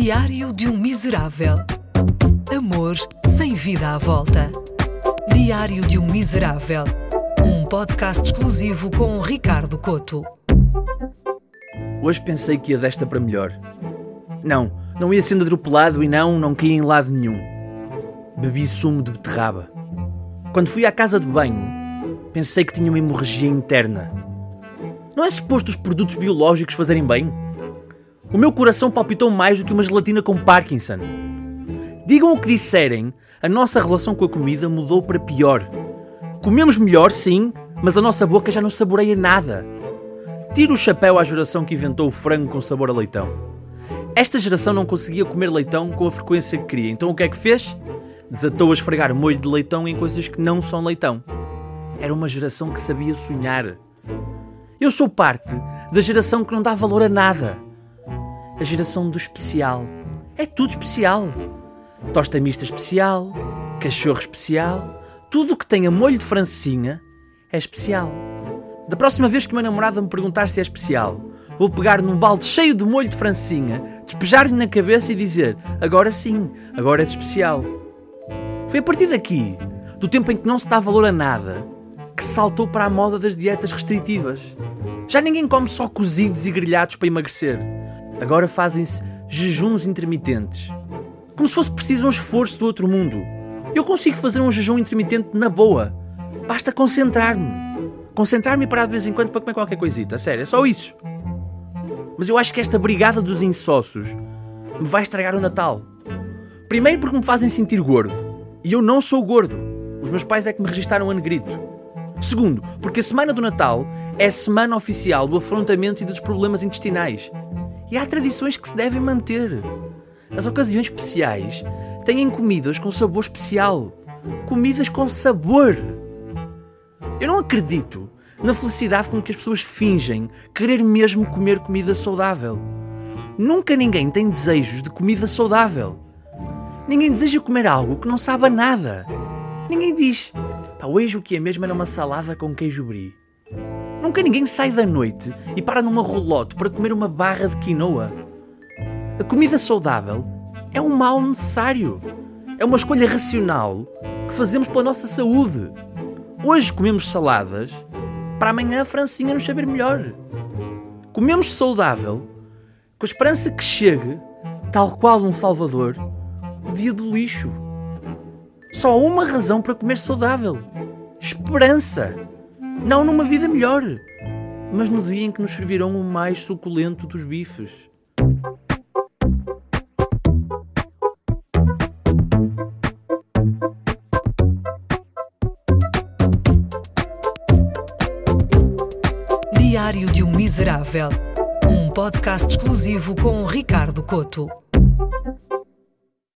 Diário de um Miserável. Amor sem vida à volta. Diário de um Miserável. Um podcast exclusivo com Ricardo Coto. Hoje pensei que ia desta para melhor. Não, não ia sendo atropelado e não, não caí em lado nenhum. Bebi sumo de beterraba. Quando fui à casa de banho, pensei que tinha uma hemorragia interna. Não é suposto os produtos biológicos fazerem bem? O meu coração palpitou mais do que uma gelatina com Parkinson. Digam o que disserem, a nossa relação com a comida mudou para pior. Comemos melhor, sim, mas a nossa boca já não saboreia nada. Tiro o chapéu à geração que inventou o frango com sabor a leitão. Esta geração não conseguia comer leitão com a frequência que queria, então o que é que fez? Desatou a esfregar molho de leitão em coisas que não são leitão. Era uma geração que sabia sonhar. Eu sou parte da geração que não dá valor a nada a geração do especial. É tudo especial. Tosta mista especial, cachorro especial, tudo o que tenha molho de francinha é especial. Da próxima vez que uma namorada me perguntar se é especial, vou pegar num balde cheio de molho de francinha, despejar-lhe na cabeça e dizer: agora sim, agora és especial. Foi a partir daqui, do tempo em que não se dá valor a nada, que saltou para a moda das dietas restritivas. Já ninguém come só cozidos e grelhados para emagrecer. Agora fazem-se jejuns intermitentes. Como se fosse preciso um esforço do outro mundo. Eu consigo fazer um jejum intermitente na boa. Basta concentrar-me. Concentrar-me e parar de vez em quando para comer qualquer coisita. Sério, é só isso. Mas eu acho que esta brigada dos insócios me vai estragar o Natal. Primeiro porque me fazem sentir gordo. E eu não sou gordo. Os meus pais é que me registaram a negrito. Segundo, porque a semana do Natal é a semana oficial do afrontamento e dos problemas intestinais. E há tradições que se devem manter. As ocasiões especiais têm comidas com sabor especial. Comidas com sabor. Eu não acredito na felicidade com que as pessoas fingem querer mesmo comer comida saudável. Nunca ninguém tem desejos de comida saudável. Ninguém deseja comer algo que não sabe a nada. Ninguém diz, pá, hoje o que é mesmo era uma salada com queijo brie. Nunca ninguém sai da noite e para numa rolote para comer uma barra de quinoa. A comida saudável é um mal necessário. É uma escolha racional que fazemos pela nossa saúde. Hoje comemos saladas, para amanhã a francinha nos saber melhor. Comemos saudável, com a esperança que chegue, tal qual um Salvador, o dia do lixo. Só há uma razão para comer saudável: esperança. Não numa vida melhor, mas no dia em que nos servirão o mais suculento dos bifes. Diário de um Miserável. Um podcast exclusivo com Ricardo Coto.